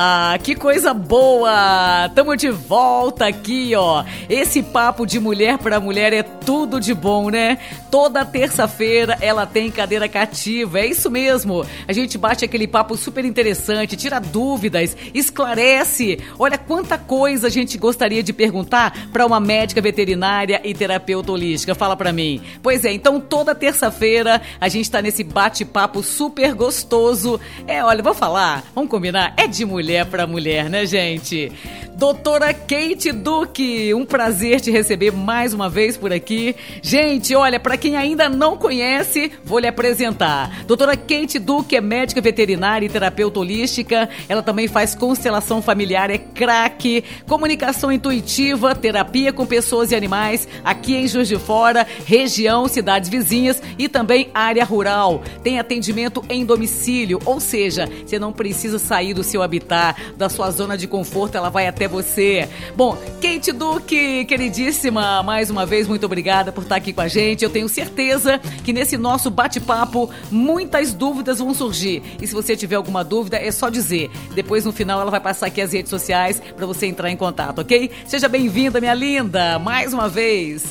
Ah, que coisa boa! Tamo de volta aqui, ó. Esse papo de mulher para mulher é tudo de bom, né? Toda terça-feira ela tem cadeira cativa, é isso mesmo. A gente bate aquele papo super interessante, tira dúvidas, esclarece. Olha quanta coisa a gente gostaria de perguntar para uma médica veterinária e terapeuta holística. Fala para mim. Pois é, então toda terça-feira a gente tá nesse bate-papo super gostoso. É, olha, vou falar, vamos combinar, é de mulher mulher para mulher, né, gente? Doutora Kate Duque, um prazer te receber mais uma vez por aqui. Gente, olha, para quem ainda não conhece, vou lhe apresentar. Doutora Kate Duque é médica veterinária e terapeuta holística. Ela também faz constelação familiar, é craque, comunicação intuitiva, terapia com pessoas e animais, aqui em Juiz de Fora, região, cidades vizinhas e também área rural. Tem atendimento em domicílio, ou seja, você não precisa sair do seu habitat, da sua zona de conforto, ela vai até você. Bom, Kate Duque, queridíssima, mais uma vez, muito obrigada por estar aqui com a gente. Eu tenho certeza que nesse nosso bate-papo muitas dúvidas vão surgir. E se você tiver alguma dúvida, é só dizer. Depois, no final, ela vai passar aqui as redes sociais para você entrar em contato, ok? Seja bem-vinda, minha linda, mais uma vez.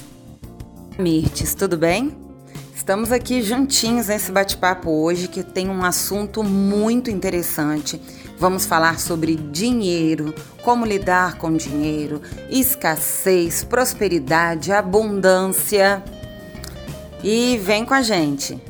Mirtes, tudo bem? Estamos aqui juntinhos nesse bate-papo hoje que tem um assunto muito interessante Vamos falar sobre dinheiro, como lidar com dinheiro, escassez, prosperidade, abundância. E vem com a gente.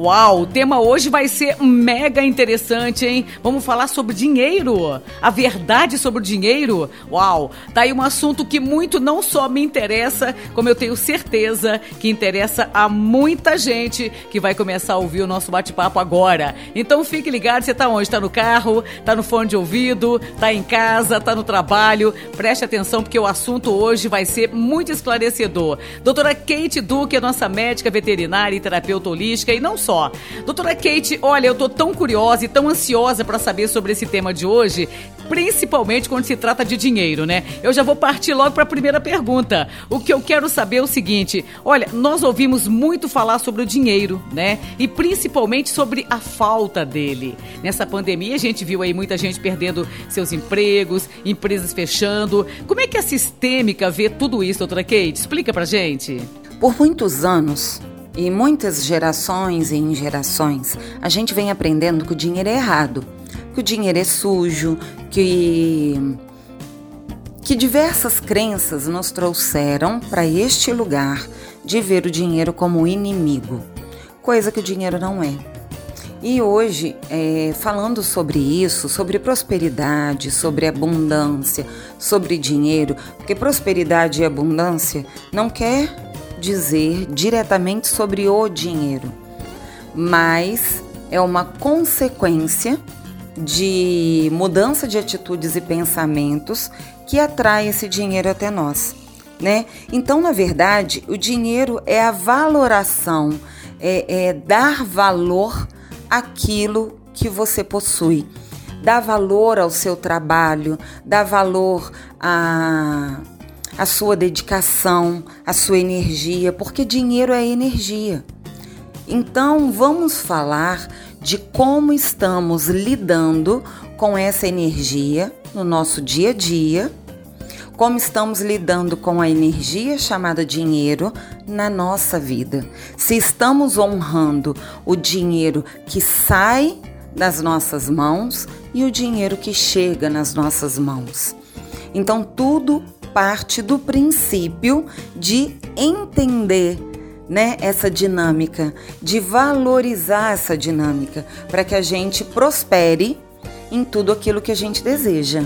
Uau, o tema hoje vai ser mega interessante, hein? Vamos falar sobre dinheiro, a verdade sobre o dinheiro. Uau, tá aí um assunto que muito não só me interessa, como eu tenho certeza que interessa a muita gente que vai começar a ouvir o nosso bate-papo agora. Então fique ligado, você tá onde? Tá no carro, tá no fone de ouvido, tá em casa, tá no trabalho. Preste atenção porque o assunto hoje vai ser muito esclarecedor. Doutora Kate Duque é nossa médica veterinária e terapeuta holística e não só só. Doutora Kate, olha, eu tô tão curiosa e tão ansiosa para saber sobre esse tema de hoje, principalmente quando se trata de dinheiro, né? Eu já vou partir logo para a primeira pergunta. O que eu quero saber é o seguinte: olha, nós ouvimos muito falar sobre o dinheiro, né? E principalmente sobre a falta dele. Nessa pandemia, a gente viu aí muita gente perdendo seus empregos, empresas fechando. Como é que a sistêmica vê tudo isso, doutora Kate? Explica pra gente. Por muitos anos, e muitas gerações em gerações, a gente vem aprendendo que o dinheiro é errado, que o dinheiro é sujo, que que diversas crenças nos trouxeram para este lugar de ver o dinheiro como inimigo, coisa que o dinheiro não é. E hoje, é, falando sobre isso, sobre prosperidade, sobre abundância, sobre dinheiro, porque prosperidade e abundância não quer dizer diretamente sobre o dinheiro, mas é uma consequência de mudança de atitudes e pensamentos que atrai esse dinheiro até nós, né? Então, na verdade, o dinheiro é a valoração, é, é dar valor àquilo que você possui, dar valor ao seu trabalho, dar valor a a sua dedicação, a sua energia, porque dinheiro é energia. Então, vamos falar de como estamos lidando com essa energia no nosso dia a dia, como estamos lidando com a energia chamada dinheiro na nossa vida. Se estamos honrando o dinheiro que sai das nossas mãos e o dinheiro que chega nas nossas mãos. Então, tudo parte do princípio de entender né, essa dinâmica, de valorizar essa dinâmica, para que a gente prospere em tudo aquilo que a gente deseja.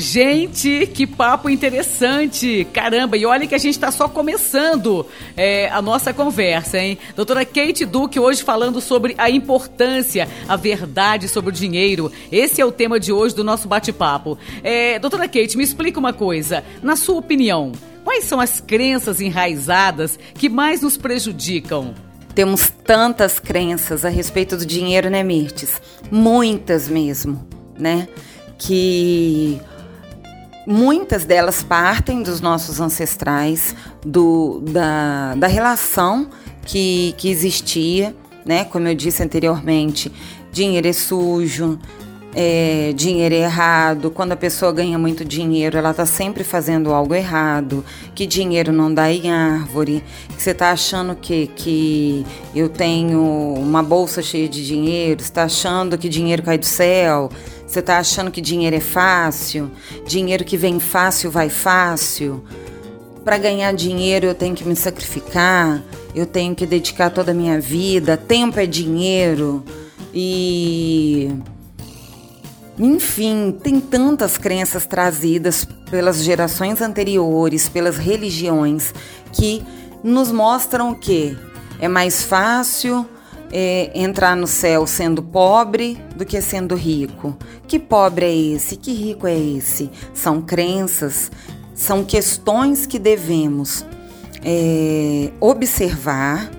Gente, que papo interessante! Caramba, e olha que a gente está só começando é, a nossa conversa, hein? Doutora Kate Duque hoje falando sobre a importância, a verdade sobre o dinheiro. Esse é o tema de hoje do nosso bate-papo. É, doutora Kate, me explica uma coisa. Na sua opinião, quais são as crenças enraizadas que mais nos prejudicam? Temos tantas crenças a respeito do dinheiro, né, Mirtes? Muitas mesmo, né? Que Muitas delas partem dos nossos ancestrais, do, da, da relação que, que existia, né? Como eu disse anteriormente, dinheiro é sujo, é, dinheiro errado, quando a pessoa ganha muito dinheiro, ela está sempre fazendo algo errado, que dinheiro não dá em árvore, que você está achando que, que eu tenho uma bolsa cheia de dinheiro, está achando que dinheiro cai do céu, você está achando que dinheiro é fácil, dinheiro que vem fácil vai fácil. Para ganhar dinheiro eu tenho que me sacrificar, eu tenho que dedicar toda a minha vida, tempo é dinheiro e enfim, tem tantas crenças trazidas pelas gerações anteriores, pelas religiões, que nos mostram que é mais fácil é, entrar no céu sendo pobre do que sendo rico. Que pobre é esse? Que rico é esse? São crenças, são questões que devemos é, observar,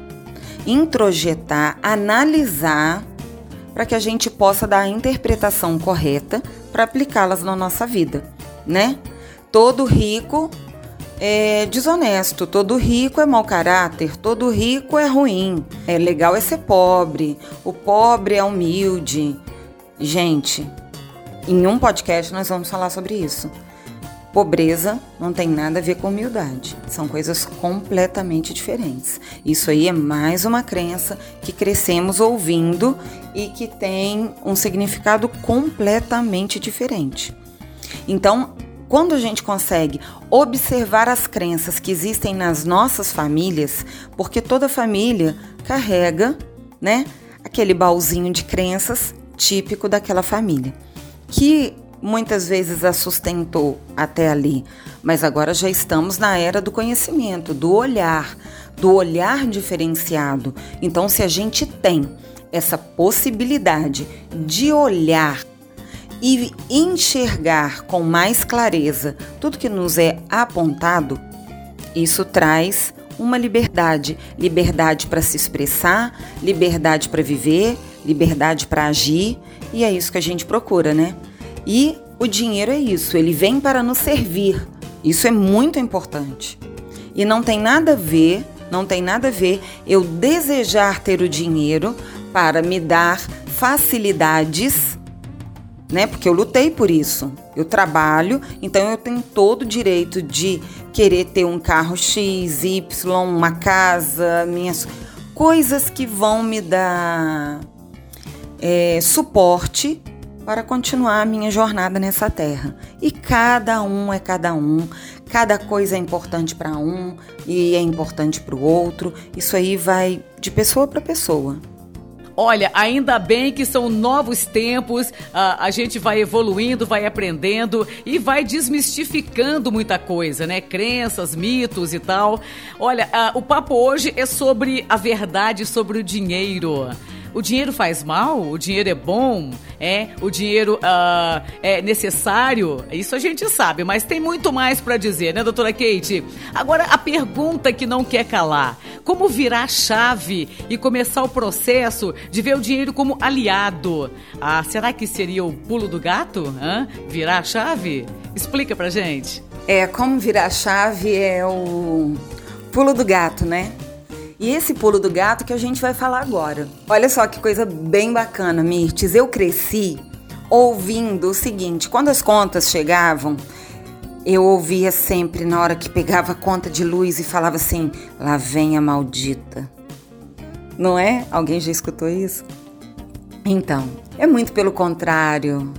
introjetar, analisar para que a gente possa dar a interpretação correta para aplicá-las na nossa vida, né? Todo rico é desonesto, todo rico é mau caráter, todo rico é ruim. É legal é ser pobre, o pobre é humilde. Gente, em um podcast nós vamos falar sobre isso. Pobreza não tem nada a ver com humildade, são coisas completamente diferentes. Isso aí é mais uma crença que crescemos ouvindo e que tem um significado completamente diferente. Então, quando a gente consegue observar as crenças que existem nas nossas famílias, porque toda família carrega, né, aquele baúzinho de crenças típico daquela família, que muitas vezes a sustentou até ali, mas agora já estamos na era do conhecimento, do olhar, do olhar diferenciado. Então, se a gente tem essa possibilidade de olhar e enxergar com mais clareza tudo que nos é apontado, isso traz uma liberdade, liberdade para se expressar, liberdade para viver, liberdade para agir, e é isso que a gente procura, né? E o dinheiro é isso, ele vem para nos servir. Isso é muito importante. E não tem nada a ver, não tem nada a ver eu desejar ter o dinheiro para me dar facilidades, né? Porque eu lutei por isso. Eu trabalho, então eu tenho todo o direito de querer ter um carro X, Y, uma casa, minhas coisas que vão me dar é, suporte para continuar a minha jornada nessa terra. E cada um é cada um, cada coisa é importante para um e é importante para o outro. Isso aí vai de pessoa para pessoa. Olha, ainda bem que são novos tempos, a, a, gente vai evoluindo, vai aprendendo e vai desmistificando muita coisa, né? Crenças, mitos e tal. Olha, a, o papo hoje é sobre a verdade sobre o dinheiro. O dinheiro faz mal? O dinheiro é bom? É? O dinheiro uh, é necessário? Isso a gente sabe, mas tem muito mais para dizer, né, doutora Kate? Agora, a pergunta que não quer calar: como virar a chave e começar o processo de ver o dinheiro como aliado? Ah, será que seria o pulo do gato? Hã? Virar a chave? Explica pra gente. É, como virar a chave é o pulo do gato, né? E esse pulo do gato que a gente vai falar agora. Olha só que coisa bem bacana, Mirtes. Eu cresci ouvindo o seguinte: quando as contas chegavam, eu ouvia sempre na hora que pegava a conta de luz e falava assim: lá vem a maldita. Não é? Alguém já escutou isso? Então, é muito pelo contrário.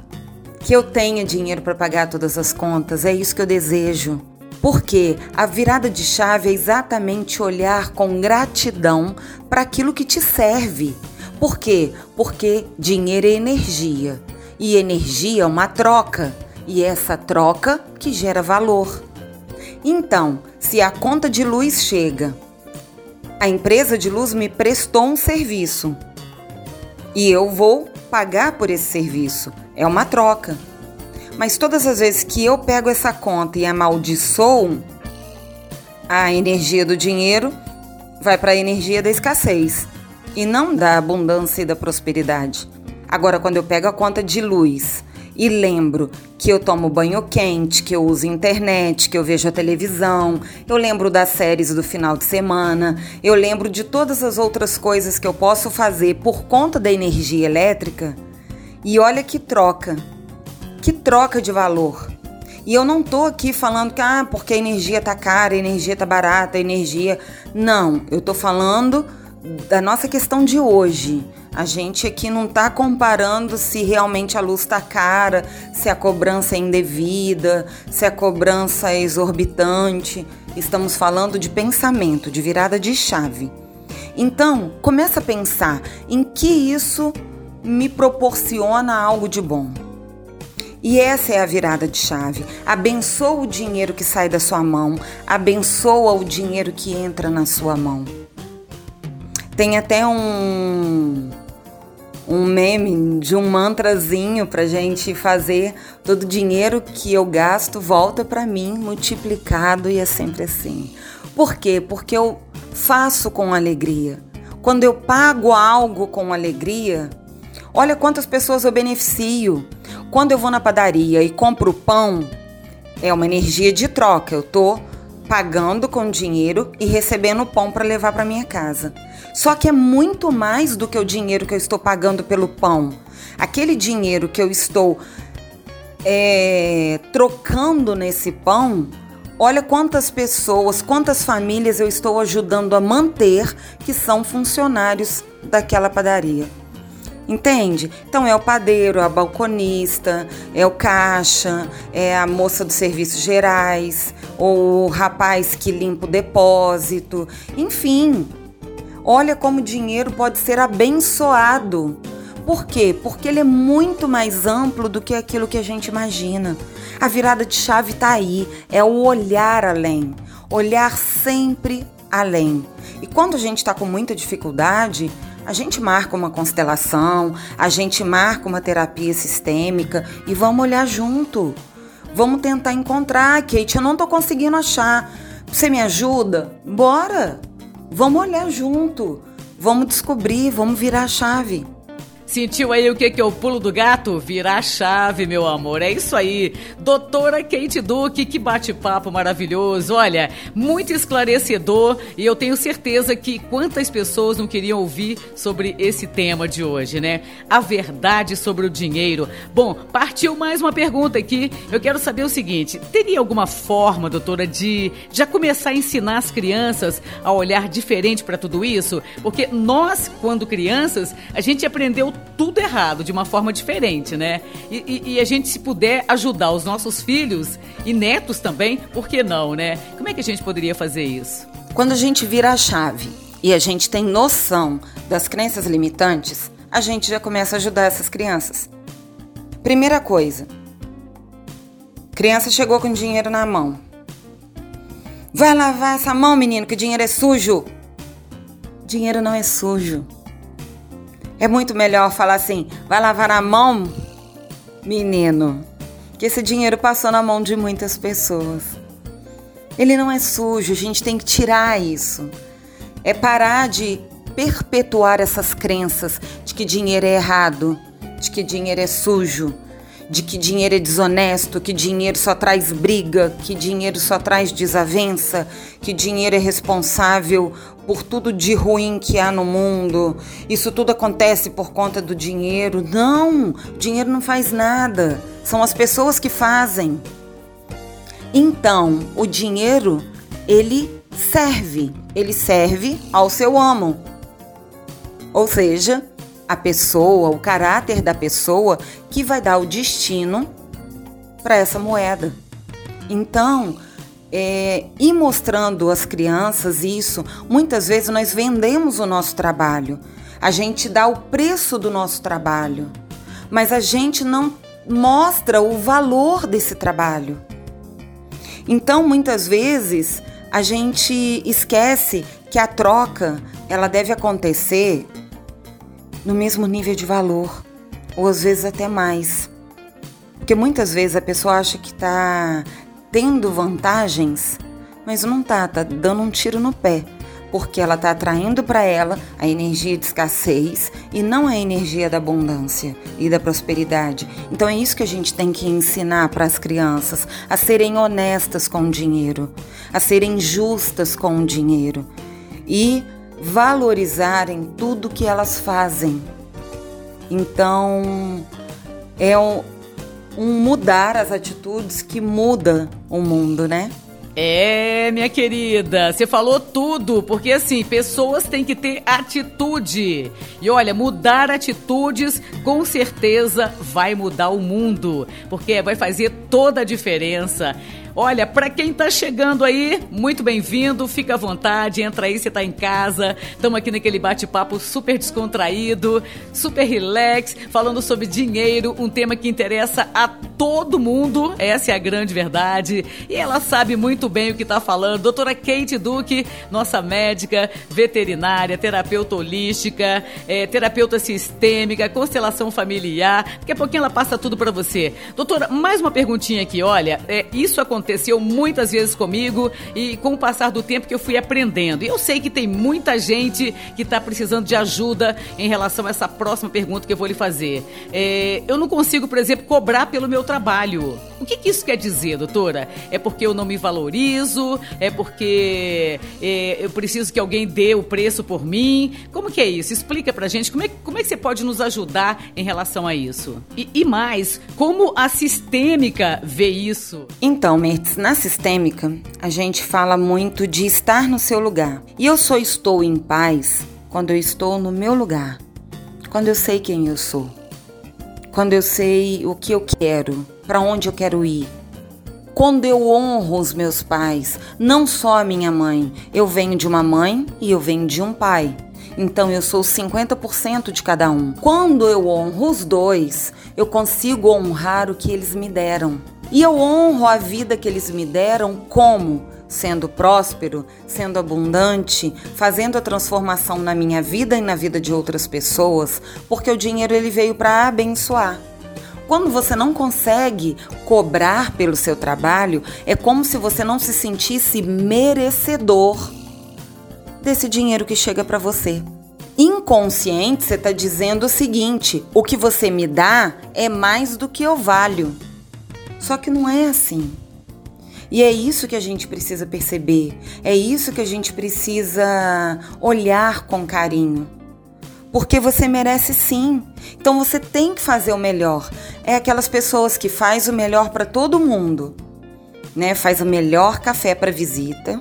Que eu tenha dinheiro para pagar todas as contas, é isso que eu desejo. Porque a virada de chave é exatamente olhar com gratidão para aquilo que te serve. Por quê? Porque dinheiro é energia. E energia é uma troca. E essa troca que gera valor. Então, se a conta de luz chega, a empresa de luz me prestou um serviço e eu vou pagar por esse serviço. É uma troca. Mas todas as vezes que eu pego essa conta e amaldiçoo, a energia do dinheiro vai para a energia da escassez e não da abundância e da prosperidade. Agora, quando eu pego a conta de luz e lembro que eu tomo banho quente, que eu uso internet, que eu vejo a televisão, eu lembro das séries do final de semana, eu lembro de todas as outras coisas que eu posso fazer por conta da energia elétrica, E olha que troca, que troca de valor. E eu não tô aqui falando que ah, porque a energia tá cara, a energia tá barata, a energia. Não, eu tô falando da nossa questão de hoje. A gente aqui não tá comparando se realmente a luz tá cara, se a cobrança é indevida, se a cobrança é exorbitante. Estamos falando de pensamento, de virada de chave. Então, começa a pensar em que isso me proporciona algo de bom. E essa é a virada de chave. Abençoa o dinheiro que sai da sua mão, abençoa o dinheiro que entra na sua mão. Tem até um um meme de um mantrazinho pra gente fazer todo o dinheiro que eu gasto volta para mim multiplicado e é sempre assim. Por quê? Porque eu faço com alegria. Quando eu pago algo com alegria, olha quantas pessoas eu beneficio. Quando eu vou na padaria e compro pão, é uma energia de troca. Eu tô pagando com dinheiro e recebendo pão para levar para minha casa. Só que é muito mais do que o dinheiro que eu estou pagando pelo pão. Aquele dinheiro que eu estou é, trocando nesse pão, olha quantas pessoas, quantas famílias eu estou ajudando a manter que são funcionários daquela padaria. Entende? Então é o padeiro, a balconista, é o caixa, é a moça dos serviços gerais, ou o rapaz que limpa o depósito, enfim. Olha como o dinheiro pode ser abençoado. Por quê? Porque ele é muito mais amplo do que aquilo que a gente imagina. A virada de chave está aí, é o olhar além, olhar sempre além. E quando a gente está com muita dificuldade, a gente marca uma constelação, a gente marca uma terapia sistêmica e vamos olhar junto. Vamos tentar encontrar, Kate, eu não tô conseguindo achar. Você me ajuda? Bora! Vamos olhar junto. Vamos descobrir, vamos virar a chave. Sentiu aí o que, que é o pulo do gato? Virar a chave, meu amor. É isso aí. Doutora Kate Duque, que bate-papo maravilhoso. Olha, muito esclarecedor e eu tenho certeza que quantas pessoas não queriam ouvir sobre esse tema de hoje, né? A verdade sobre o dinheiro. Bom, partiu mais uma pergunta aqui. Eu quero saber o seguinte: teria alguma forma, doutora, de já começar a ensinar as crianças a olhar diferente para tudo isso? Porque nós, quando crianças, a gente aprendeu tudo errado, de uma forma diferente, né? E, e, e, a gente, se puder ajudar os nossos filhos e netos também, por que não, né? Como é que a gente poderia fazer isso? Quando a gente vira a chave e a gente tem noção das crenças limitantes, a gente já começa a ajudar essas crianças. Primeira coisa, criança chegou com dinheiro na mão. Vai lavar essa mão, menino, que dinheiro é sujo. Dinheiro não é sujo. É muito melhor falar assim: vai lavar a mão, menino, que esse dinheiro passou na mão de muitas pessoas. Ele não é sujo, a gente tem que tirar isso. É parar de perpetuar essas crenças de que dinheiro é errado, de que dinheiro é sujo, de que dinheiro é desonesto, que dinheiro só traz briga, que dinheiro só traz desavença, que dinheiro é responsável por tudo de ruim que há no mundo. Isso tudo acontece por conta do dinheiro. Não, dinheiro não faz nada. São as pessoas que fazem. Então, o dinheiro, ele serve, ele serve ao seu amo. Ou seja, a pessoa, o caráter da pessoa que vai dar o destino para essa moeda. Então, é, e mostrando às crianças isso, muitas vezes nós vendemos o nosso trabalho, a gente dá o preço do nosso trabalho, mas a gente não mostra o valor desse trabalho. Então, muitas vezes, a gente esquece que a troca ela deve acontecer no mesmo nível de valor, ou às vezes até mais. Porque muitas vezes a pessoa acha que está tendo vantagens, mas não tá, tá dando um tiro no pé, porque ela tá atraindo para ela a energia de escassez e não a energia da abundância e da prosperidade. Então é isso que a gente tem que ensinar para as crianças, a serem honestas com o dinheiro, a serem justas com o dinheiro e valorizarem tudo que elas fazem. Então, é um, um mudar as atitudes que muda o mundo, né? É, minha querida, você falou tudo, porque assim, pessoas têm que ter atitude. E olha, mudar atitudes com certeza vai mudar o mundo, porque vai fazer toda a diferença. Olha, para quem tá chegando aí, muito bem-vindo, fica à vontade, entra aí, você tá em casa. Estamos aqui naquele bate-papo super descontraído, super relax, falando sobre dinheiro, um tema que interessa a todo mundo, essa é a grande verdade. E ela sabe muito bem o que tá falando. Doutora Kate Duque, nossa médica, veterinária, terapeuta holística, é, terapeuta sistêmica, constelação familiar. Daqui a pouquinho ela passa tudo para você. Doutora, mais uma perguntinha aqui, olha, é, isso acontece aconteceu muitas vezes comigo e com o passar do tempo que eu fui aprendendo. E eu sei que tem muita gente que está precisando de ajuda em relação a essa próxima pergunta que eu vou lhe fazer. É, eu não consigo, por exemplo, cobrar pelo meu trabalho. O que, que, isso quer dizer, doutora? É porque eu não me valorizo? É porque é, eu preciso que alguém dê o preço por mim? Como que é isso? Explica pra gente como é, como é que você pode nos ajudar em relação a isso. E, e mais, como a sistêmica vê isso? Então, Na sistêmica, a gente fala muito de estar no seu lugar. E eu só estou em paz quando eu estou no meu lugar. Quando eu sei quem eu sou. Quando eu sei o que eu quero, para onde eu quero ir. Quando eu honro os meus pais, não só a minha mãe. Eu venho de uma mãe e eu venho de um pai. Então eu sou 50% de cada um. Quando eu honro os dois, eu consigo honrar o que eles me deram. E eu honro a vida que eles me deram como? Sendo próspero, sendo abundante, fazendo a transformação na minha vida e na vida de outras pessoas, porque o dinheiro ele veio para abençoar. Quando você não consegue cobrar pelo seu trabalho, é como se você não se sentisse merecedor desse dinheiro que chega para você. Inconsciente, você está dizendo o seguinte: o que você me dá é mais do que eu valho. Só que não é assim. E é isso que a gente precisa perceber, é isso que a gente precisa olhar com carinho. Porque você merece sim. Então você tem que fazer o melhor. É aquelas pessoas que faz o melhor para todo mundo, né? Faz o melhor café para visita,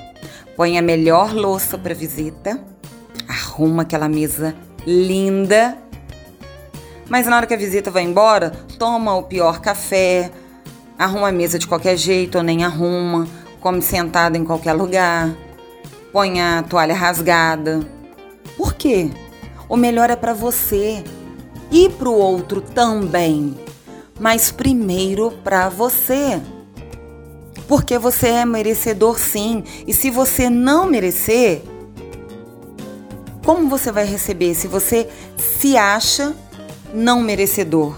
põe a melhor louça para visita, arruma aquela mesa linda. Mas na hora que a visita vai embora, toma o pior café, Arruma a mesa de qualquer jeito ou nem arruma, come sentado em qualquer lugar, põe a toalha rasgada. Por quê? O melhor é para você e para o outro também, mas primeiro para você. Porque você é merecedor sim, e se você não merecer, como você vai receber se você se acha não merecedor?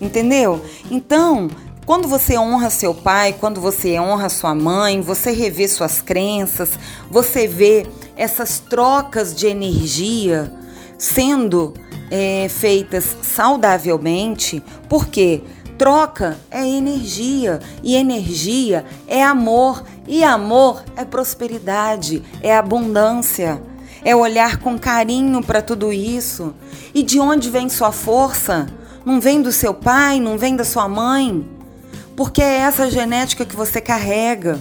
Entendeu? Então, quando você honra seu pai, quando você honra sua mãe, você revê suas crenças, você vê essas trocas de energia sendo é, feitas saudavelmente, porque troca é energia e energia é amor e amor é prosperidade, é abundância. É olhar com carinho para tudo isso. E de onde vem sua força? Não vem do seu pai, não vem da sua mãe? Porque é essa genética que você carrega.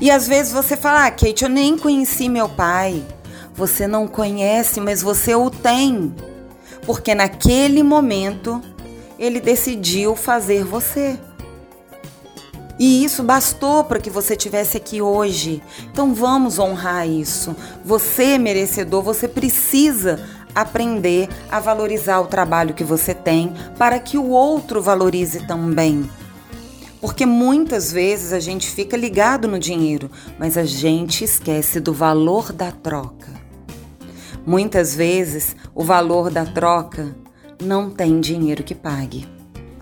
E às vezes você fala, ah, Kate, eu nem conheci meu pai. Você não conhece, mas você o tem. Porque naquele momento ele decidiu fazer você. E isso bastou para que você tivesse aqui hoje. Então vamos honrar isso. Você é merecedor, você precisa aprender a valorizar o trabalho que você tem para que o outro valorize também. Porque muitas vezes a gente fica ligado no dinheiro, mas a gente esquece do valor da troca. Muitas vezes o valor da troca não tem dinheiro que pague.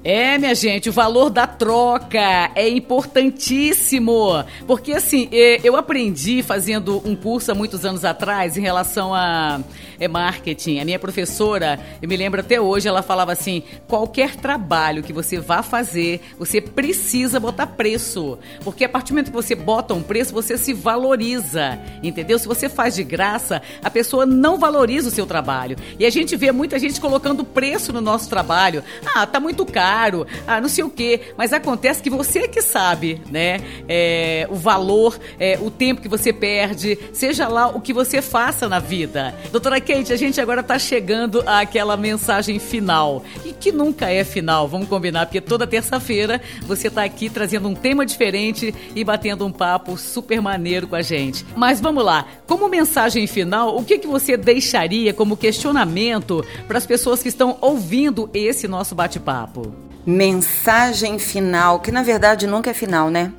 É, minha gente, o valor da troca é importantíssimo. Porque assim, eu aprendi fazendo um curso há muitos anos atrás em relação a é marketing. A minha professora, eu me lembro até hoje, ela falava assim: qualquer trabalho que você vá fazer, você precisa botar preço. Porque a partir do momento que você bota um preço, você se valoriza. Entendeu? Se você faz de graça, a pessoa não valoriza o seu trabalho. E a gente vê muita gente colocando preço no nosso trabalho. Ah, tá muito caro, ah, não sei o quê. Mas acontece que você que sabe, né? É, o valor, é, o tempo que você perde, seja lá o que você faça na vida. Doutora Kate, a gente agora está chegando àquela mensagem final. E que nunca é final, vamos combinar, porque toda terça-feira você está aqui trazendo um tema diferente e batendo um papo super maneiro com a gente. Mas vamos lá, como mensagem final, o que, que você deixaria como questionamento para as pessoas que estão ouvindo esse nosso bate-papo? Mensagem final, que na verdade nunca é final, né?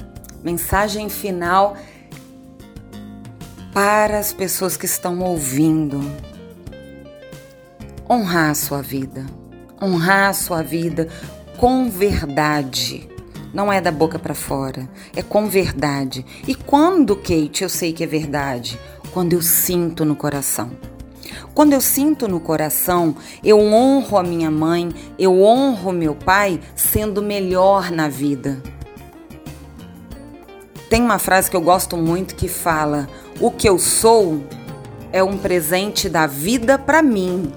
Mensagem final para as pessoas que estão ouvindo. Honrar a sua vida. Honrar a sua vida com verdade. Não é da boca para fora, é com verdade. E quando, Kate, eu sei que é verdade? Quando eu sinto no coração. Quando eu sinto no coração, eu honro a minha mãe, eu honro meu pai sendo melhor na vida. Tem uma frase que eu gosto muito que fala: O que eu sou é um presente da vida para mim.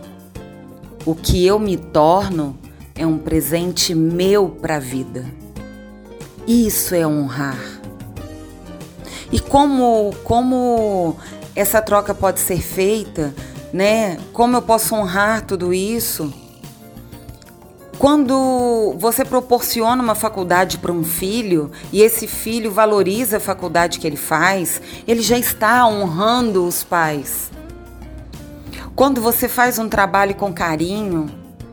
O que eu me torno é um presente meu para a vida. Isso é honrar. E como como essa troca pode ser feita, né? Como eu posso honrar tudo isso? Quando você proporciona uma faculdade para um filho e esse filho valoriza a faculdade que ele faz, ele já está honrando os pais. Quando você faz um trabalho com carinho,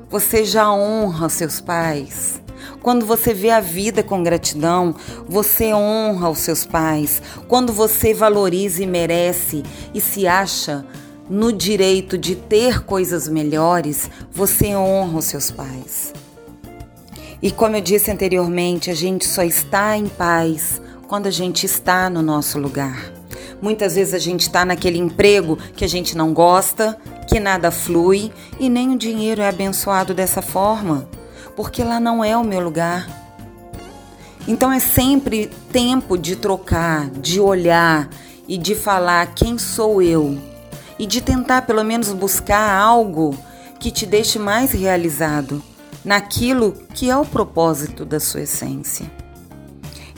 você já honra seus pais. Quando você vê a vida com gratidão, você honra os seus pais. Quando você valoriza e merece e se acha no direito de ter coisas melhores, você honra os seus pais. E como eu disse anteriormente, a gente só está em paz quando a gente está no nosso lugar. Muitas vezes a gente está naquele emprego que a gente não gosta, que nada flui e nem o dinheiro é abençoado dessa forma, porque lá não é o meu lugar. Então é sempre tempo de trocar, de olhar e de falar quem sou eu e de tentar pelo menos buscar algo que te deixe mais realizado naquilo que é o propósito da sua essência.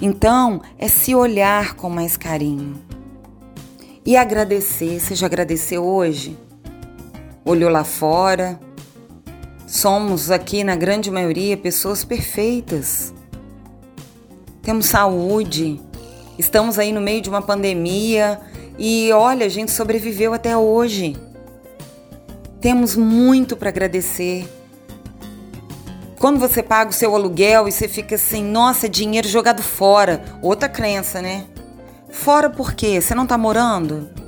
Então, é se olhar com mais carinho e agradecer. Você já agradeceu hoje? Olhou lá fora? Somos aqui, na grande maioria, pessoas perfeitas. Temos saúde, estamos aí no meio de uma pandemia e olha, a gente sobreviveu até hoje. Temos muito para agradecer. Quando você paga o seu aluguel e você fica assim, nossa, é dinheiro jogado fora. Outra crença, né? Fora por quê? Você não está morando?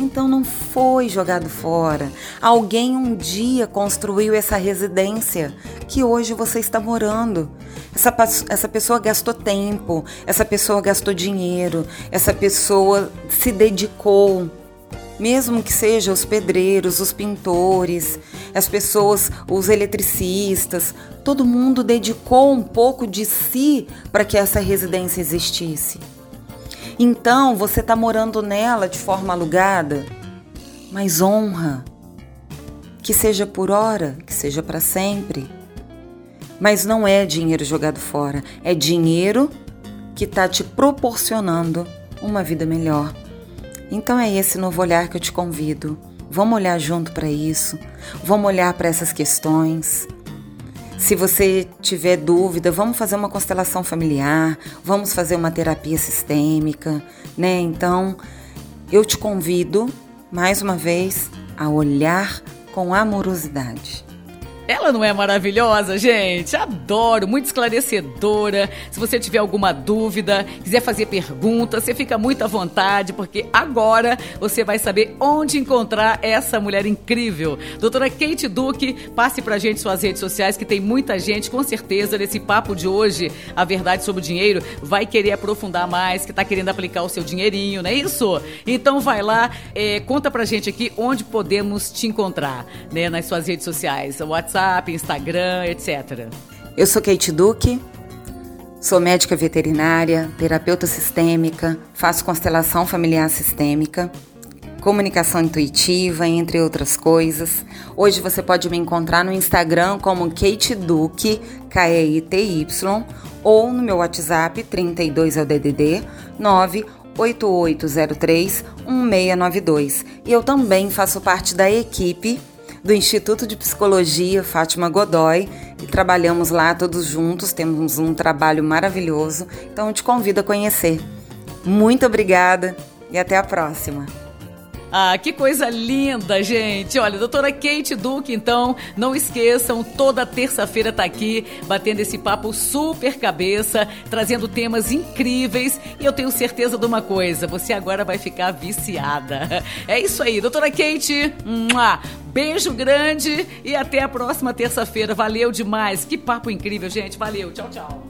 Então não foi jogado fora. Alguém um dia construiu essa residência que hoje você está morando. Essa, essa pessoa gastou tempo, essa pessoa gastou dinheiro, essa pessoa se dedicou. Mesmo que sejam os pedreiros, os pintores, as pessoas, os eletricistas, todo mundo dedicou um pouco de si para que essa residência existisse. Então você está morando nela de forma alugada, mas honra. Que seja por hora, que seja para sempre. Mas não é dinheiro jogado fora, é dinheiro que está te proporcionando uma vida melhor. Então é esse novo olhar que eu te convido. Vamos olhar junto para isso, vamos olhar para essas questões. Se você tiver dúvida, vamos fazer uma constelação familiar, vamos fazer uma terapia sistêmica, né? Então, eu te convido mais uma vez a olhar com amorosidade. Ela não é maravilhosa, gente? Adoro, muito esclarecedora. Se você tiver alguma dúvida, quiser fazer perguntas, você fica muito à vontade, porque agora você vai saber onde encontrar essa mulher incrível. Doutora Kate Duque, passe pra gente suas redes sociais, que tem muita gente, com certeza, nesse papo de hoje, a verdade sobre o dinheiro, vai querer aprofundar mais, que tá querendo aplicar o seu dinheirinho, não é isso? Então vai lá, é, conta pra gente aqui onde podemos te encontrar, né, nas suas redes sociais, WhatsApp, WhatsApp, Instagram, etc. Eu sou Kate Duque, sou médica veterinária, terapeuta sistêmica, faço constelação familiar sistêmica, comunicação intuitiva, entre outras coisas. Hoje você pode me encontrar no Instagram como Kate Duque, K-E-I-T-Y, ou no meu WhatsApp 32 é o DDD 98803 1692. E eu também faço parte da equipe do Instituto de Psicologia Fátima Godoy e trabalhamos lá todos juntos, temos um trabalho maravilhoso, então eu te convido a conhecer. Muito obrigada e até a próxima. Ah, que coisa linda, gente. Olha, doutora Kate Duque, então, não esqueçam, toda terça-feira tá aqui, batendo esse papo super cabeça, trazendo temas incríveis. E eu tenho certeza de uma coisa: você agora vai ficar viciada. É isso aí, doutora Kate. Beijo grande e até a próxima terça-feira. Valeu demais. Que papo incrível, gente. Valeu. Tchau, tchau.